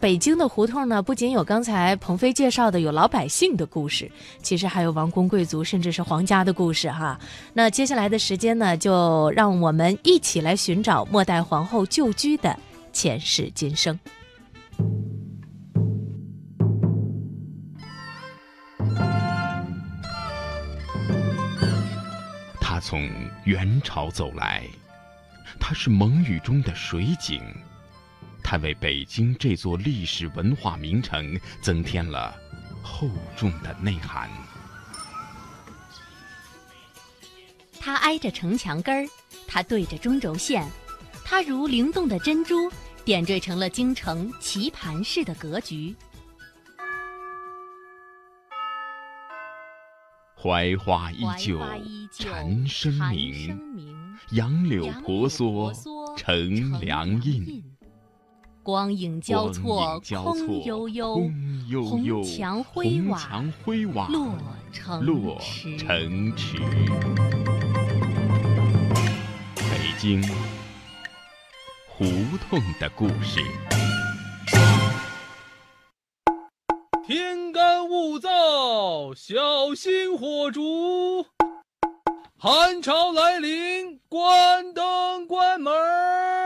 北京的胡同呢，不仅有刚才鹏飞介绍的有老百姓的故事，其实还有王公贵族甚至是皇家的故事哈。那接下来的时间呢，就让我们一起来寻找末代皇后旧居的前世今生。他从元朝走来，他是蒙语中的水井。它为北京这座历史文化名城增添了厚重的内涵。它挨着城墙根儿，它对着中轴线，它如灵动的珍珠，点缀成了京城棋盘式的格局。槐花依旧蝉声鸣，杨柳婆娑乘凉印。光影交错，空悠悠，红墙灰瓦，落成池。北京胡同的故事。天干物燥，小心火烛。寒潮来临，关灯关门。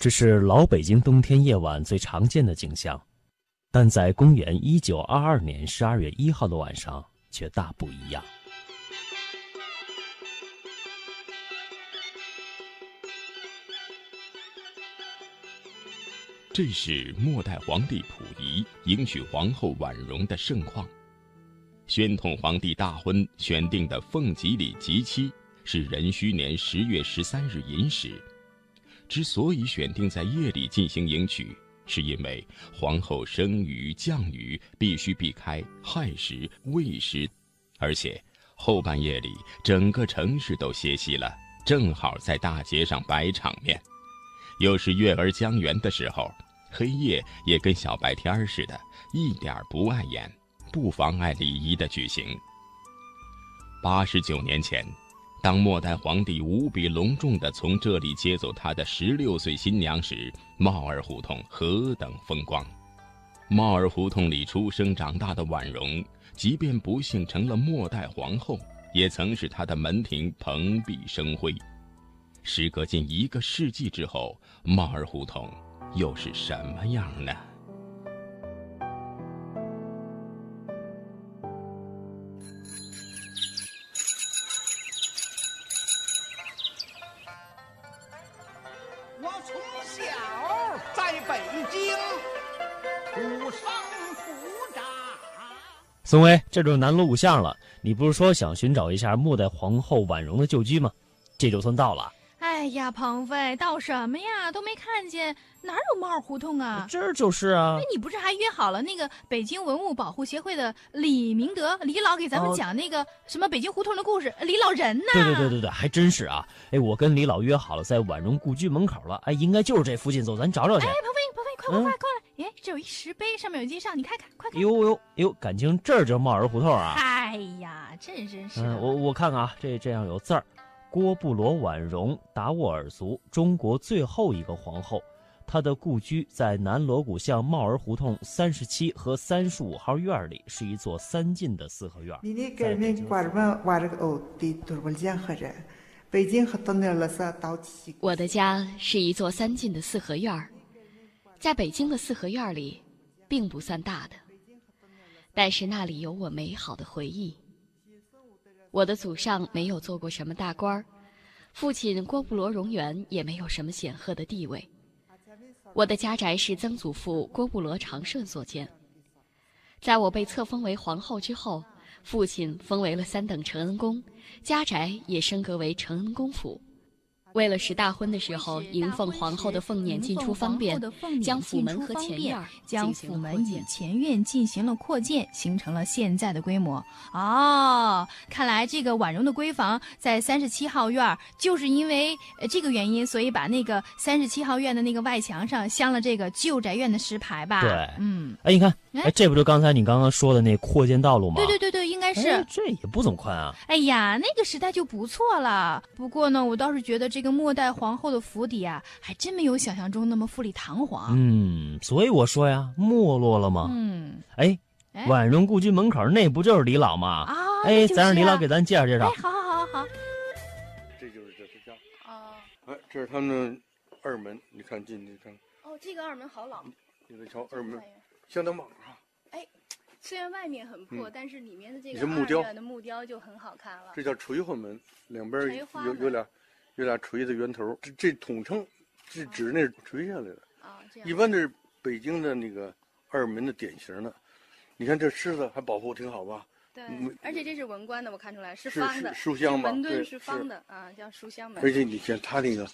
这是老北京冬天夜晚最常见的景象，但在公元一九二二年十二月一号的晚上却大不一样。这是末代皇帝溥仪迎娶皇后婉容的盛况。宣统皇帝大婚选定的凤吉里吉期是壬戌年十月十三日寅时。之所以选定在夜里进行迎娶，是因为皇后生鱼降雨必须避开亥时、未时，而且后半夜里整个城市都歇息了，正好在大街上摆场面。又是月儿将圆的时候，黑夜也跟小白天似的，一点不碍眼，不妨碍礼仪的举行。八十九年前。当末代皇帝无比隆重地从这里接走他的十六岁新娘时，帽儿胡同何等风光！帽儿胡同里出生长大的婉容，即便不幸成了末代皇后，也曾使她的门庭蓬荜生辉。时隔近一个世纪之后，帽儿胡同又是什么样呢？宋威，这就是南锣鼓巷了。你不是说想寻找一下末代皇后婉容的旧居吗？这就算到了。哎呀，鹏飞，到什么呀？都没看见，哪有帽儿胡同啊？这儿就是啊。哎，你不是还约好了那个北京文物保护协会的李明德李老给咱们讲那个什么北京胡同的故事？李老人呢？对对对对对，还真是啊。哎，我跟李老约好了，在婉容故居门口了。哎，应该就是这附近，走，咱找找去。哎，鹏飞，鹏飞，快快快。哎，这有一石碑，上面有介绍，你看看，快看。呦呦呦，感情这儿就是帽儿胡同啊！哎呀，这真是。嗯，我我看看啊，这这样有字儿：郭布罗婉容，达斡尔族，中国最后一个皇后。她的故居在南锣鼓巷帽儿胡同三十七和三十五号院里，是一座三进的四合院。我的家是一座三进的四合院儿。在北京的四合院里，并不算大的，但是那里有我美好的回忆。我的祖上没有做过什么大官儿，父亲郭布罗荣源也没有什么显赫的地位。我的家宅是曾祖父郭布罗长顺所建。在我被册封为皇后之后，父亲封为了三等承恩公，家宅也升格为承恩公府。为了使大婚的时候迎奉皇后的凤辇进出方便，将府门和前院将府门与前院进行了扩建，形成了现在的规模。哦，看来这个婉容的闺房在三十七号院，就是因为这个原因，所以把那个三十七号院的那个外墙上镶了这个旧宅院的石牌吧？对，嗯。哎，你看哎，这不就刚才你刚刚说的那扩建道路吗？对对对对，应该是。这也不怎么宽啊。哎呀，那个时代就不错了。不过呢，我倒是觉得这个末代皇后的府邸啊，还真没有想象中那么富丽堂皇。嗯，所以我说呀，没落了吗？嗯。哎，婉容故居门口那不就是李老吗？啊。哎，咱让李老给咱介绍介绍。哎，好好好好好。这就是这是家。啊。哎，这是他们的二门，你看进去看。哦，这个二门好老。你瞧二门。相当棒虽然外面很破，但是里面的这个木雕的木雕就很好看了。这叫垂花门，两边有有俩有俩锤的圆头。这这统称是指那垂下来的啊。一般的是北京的那个二门的典型的。你看这狮子还保护挺好吧？对，而且这是文官的，我看出来是方的。书香门墩是方的啊，叫书香门。而且你看它那个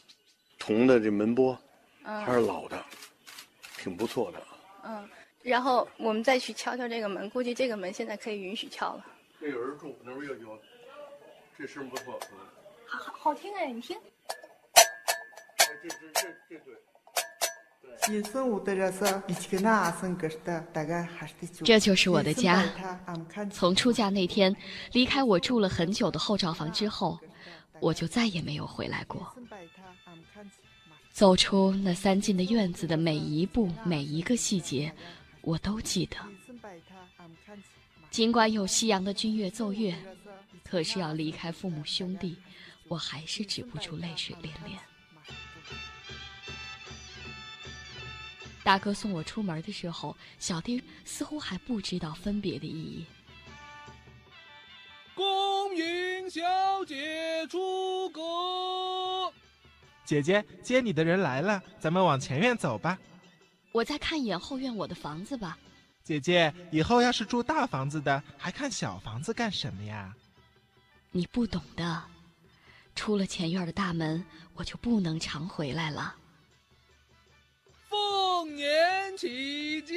铜的这门玻，还是老的，挺不错的。嗯。然后我们再去敲敲这个门，估计这个门现在可以允许敲了。这有人住，那边又有，这声不错。好好好听哎，你听。这这这这对。这就是我的家。从出嫁那天离开我住了很久的后罩房之后，我就再也没有回来过。走出那三进的院子的每一步、每一个细节。我都记得，尽管有夕阳的军乐奏乐，可是要离开父母兄弟，我还是止不住泪水涟涟。大哥送我出门的时候，小弟似乎还不知道分别的意义。恭迎小姐出阁。姐姐接你的人来了，咱们往前院走吧。我再看一眼后院我的房子吧，姐姐，以后要是住大房子的，还看小房子干什么呀？你不懂的，出了前院的大门，我就不能常回来了。凤年起驾。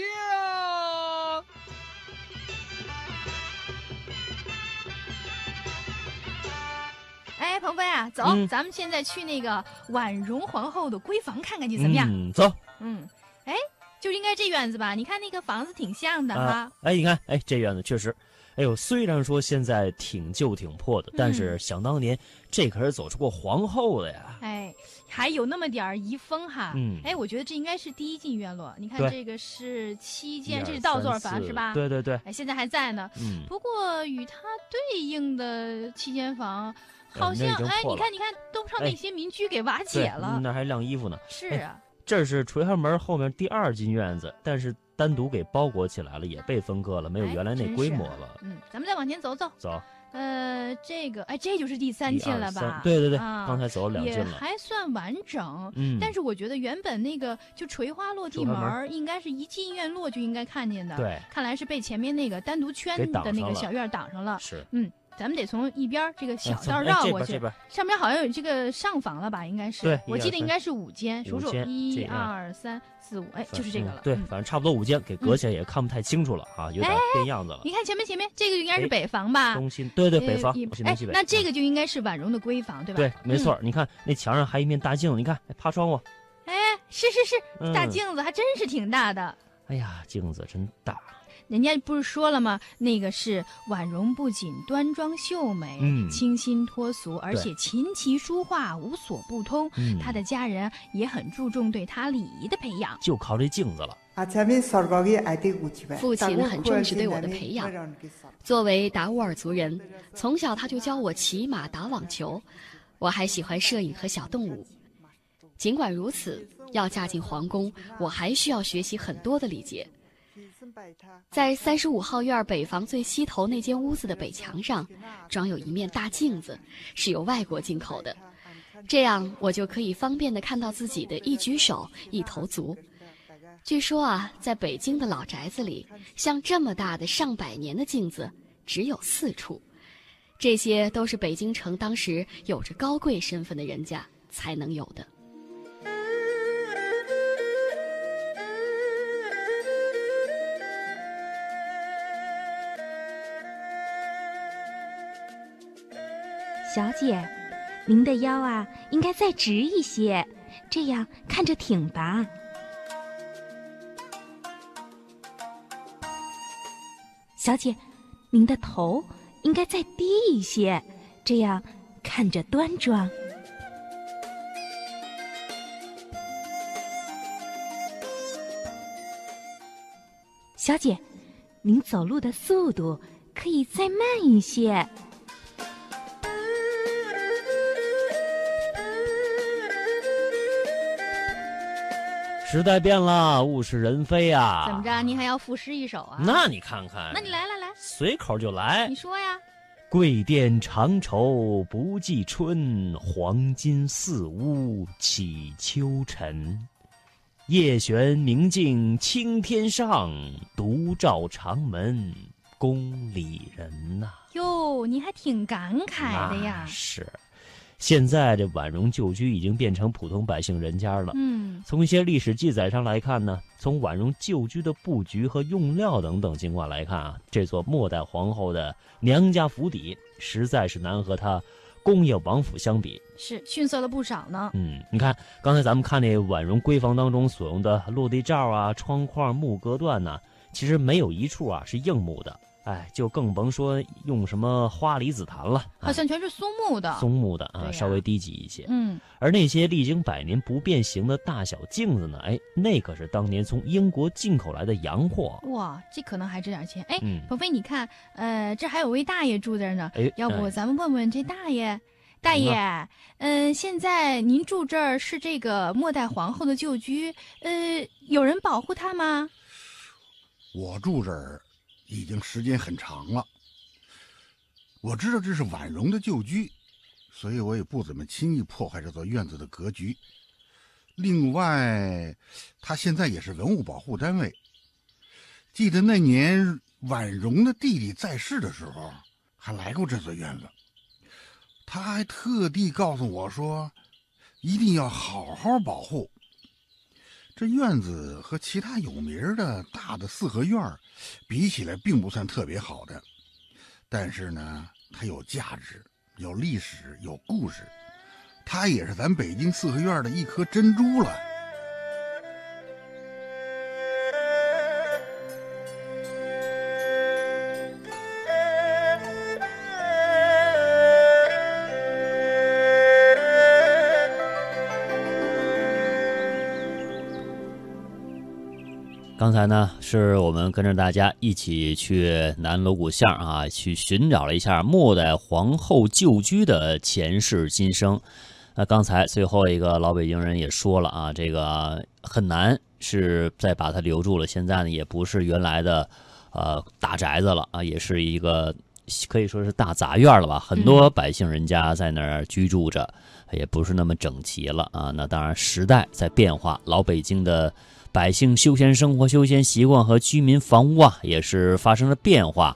哎，鹏飞啊，走，咱们现在去那个婉容皇后的闺房看看去，怎么样？嗯，走。嗯。哎，就应该这院子吧？你看那个房子挺像的哈。哎，你看，哎，这院子确实，哎呦，虽然说现在挺旧挺破的，但是想当年这可是走出过皇后的呀。哎，还有那么点儿遗风哈。嗯。哎，我觉得这应该是第一进院落。你看这个是七间，这是倒座房是吧？对对对。哎，现在还在呢。嗯。不过与它对应的七间房，好像哎，你看你看，都让那些民居给瓦解了。那还晾衣服呢。是啊。这是垂花门后面第二进院子，但是单独给包裹起来了，也被分割了，没有原来那规模了。嗯，咱们再往前走走。走。呃，这个，哎，这就是第三进了吧？对对对，刚才走了两进了。也还算完整。嗯。但是我觉得原本那个就垂花落地门，应该是一进院落就应该看见的。对。看来是被前面那个单独圈的那个小院挡上了。是。嗯。咱们得从一边这个小道绕过去，上面好像有这个上房了吧？应该是，对，我记得应该是五间，数数，一二三四五，哎，就是这个了。对，反正差不多五间，给隔起来也看不太清楚了啊，有点变样子了。你看前面前面这个应该是北房吧？中心，对对，北房，哎，那这个就应该是婉容的闺房，对吧？对，没错。你看那墙上还一面大镜子，你看，趴窗户。哎，是是是，大镜子还真是挺大的。哎呀，镜子真大。人家不是说了吗？那个是婉容，不仅端庄秀美，嗯，清新脱俗，而且琴棋书画无所不通。他的家人也很注重对他礼仪的培养，就靠这镜子了。父亲很重视对我的培养。作为达斡尔族人，从小他就教我骑马、打网球。我还喜欢摄影和小动物。尽管如此，要嫁进皇宫，我还需要学习很多的礼节。在三十五号院北房最西头那间屋子的北墙上，装有一面大镜子，是由外国进口的，这样我就可以方便的看到自己的一举手、一头足。据说啊，在北京的老宅子里，像这么大的上百年的镜子只有四处，这些都是北京城当时有着高贵身份的人家才能有的。小姐，您的腰啊，应该再直一些，这样看着挺拔。小姐，您的头应该再低一些，这样看着端庄。小姐，您走路的速度可以再慢一些。时代变了，物是人非啊！怎么着？您还要赋诗一首啊？那你看看，那你来来来，随口就来。你说呀？桂殿长愁不计春，黄金四屋起秋尘。夜悬明镜青天上，独照长门宫里人呐。哟，你还挺感慨的呀。是，现在这婉容旧居已经变成普通百姓人家了。嗯，从一些历史记载上来看呢，从婉容旧居的布局和用料等等情况来看啊，这座末代皇后的娘家府邸实在是难和她。工业王府相比是逊色了不少呢。嗯，你看刚才咱们看那婉容闺房当中所用的落地罩啊、窗框、木隔断呢，其实没有一处啊是硬木的，哎，就更甭说用什么花梨紫檀了，好像全是松木的。松木的啊，稍微低级一些。嗯，而那些历经百年不变形的大小镜子呢，哎，那可是当年从英国进口来的洋货。哇，这可能还值点钱。哎，鹏飞，你看，呃，这还有位大爷住这儿呢。哎，要不咱们问问这大爷。大爷，嗯，现在您住这儿是这个末代皇后的旧居，呃，有人保护她吗？我住这儿已经时间很长了，我知道这是婉容的旧居，所以我也不怎么轻易破坏这座院子的格局。另外，他现在也是文物保护单位。记得那年婉容的弟弟在世的时候，还来过这座院子。他还特地告诉我说：“一定要好好保护。”这院子和其他有名的大的四合院比起来，并不算特别好的，但是呢，它有价值、有历史、有故事，它也是咱北京四合院的一颗珍珠了。刚才呢，是我们跟着大家一起去南锣鼓巷啊，去寻找了一下末代皇后旧居的前世今生。那刚才最后一个老北京人也说了啊，这个很难是再把它留住了。现在呢，也不是原来的呃大宅子了啊，也是一个可以说是大杂院了吧。很多百姓人家在那儿居住着，也不是那么整齐了啊。那当然，时代在变化，老北京的。百姓休闲生活、休闲习惯和居民房屋啊，也是发生了变化。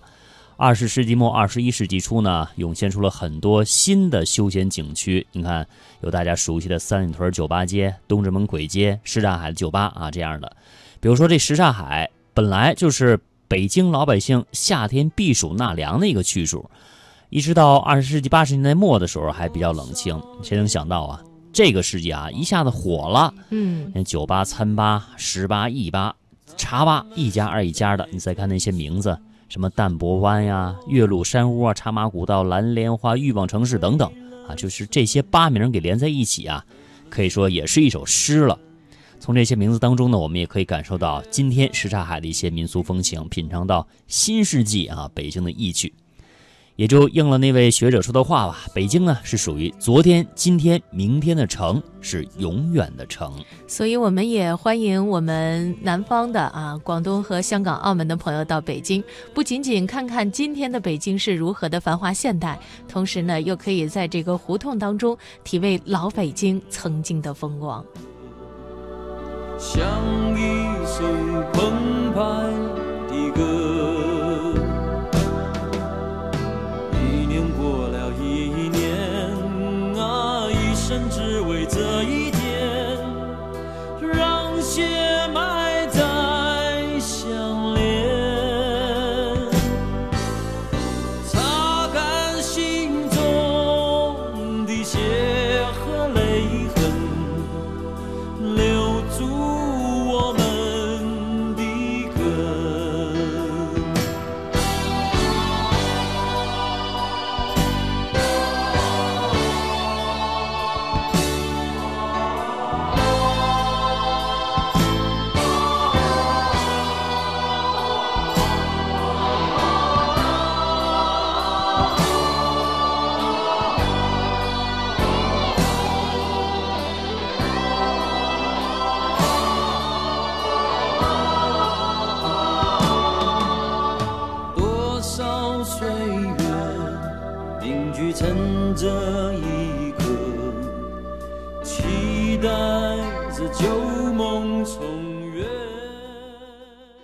二十世纪末、二十一世纪初呢，涌现出了很多新的休闲景区。你看，有大家熟悉的三里屯酒吧街、东直门簋街、什刹海的酒吧啊，这样的。比如说，这什刹海本来就是北京老百姓夏天避暑纳凉的一个去处，一直到二十世纪八十年代末的时候还比较冷清。谁能想到啊？这个世纪啊，一下子火了。嗯，那酒吧、餐吧、十吧、艺吧、茶吧，一家二一家的。你再看那些名字，什么淡泊湾呀、岳麓山屋啊、茶马古道、蓝莲花、欲望城市等等啊，就是这些八名给连在一起啊，可以说也是一首诗了。从这些名字当中呢，我们也可以感受到今天什刹海的一些民俗风情，品尝到新世纪啊北京的意趣。也就应了那位学者说的话吧，北京呢是属于昨天、今天、明天的城，是永远的城。所以我们也欢迎我们南方的啊，广东和香港、澳门的朋友到北京，不仅仅看看今天的北京是如何的繁华现代，同时呢，又可以在这个胡同当中体味老北京曾经的风光。像一艘澎湃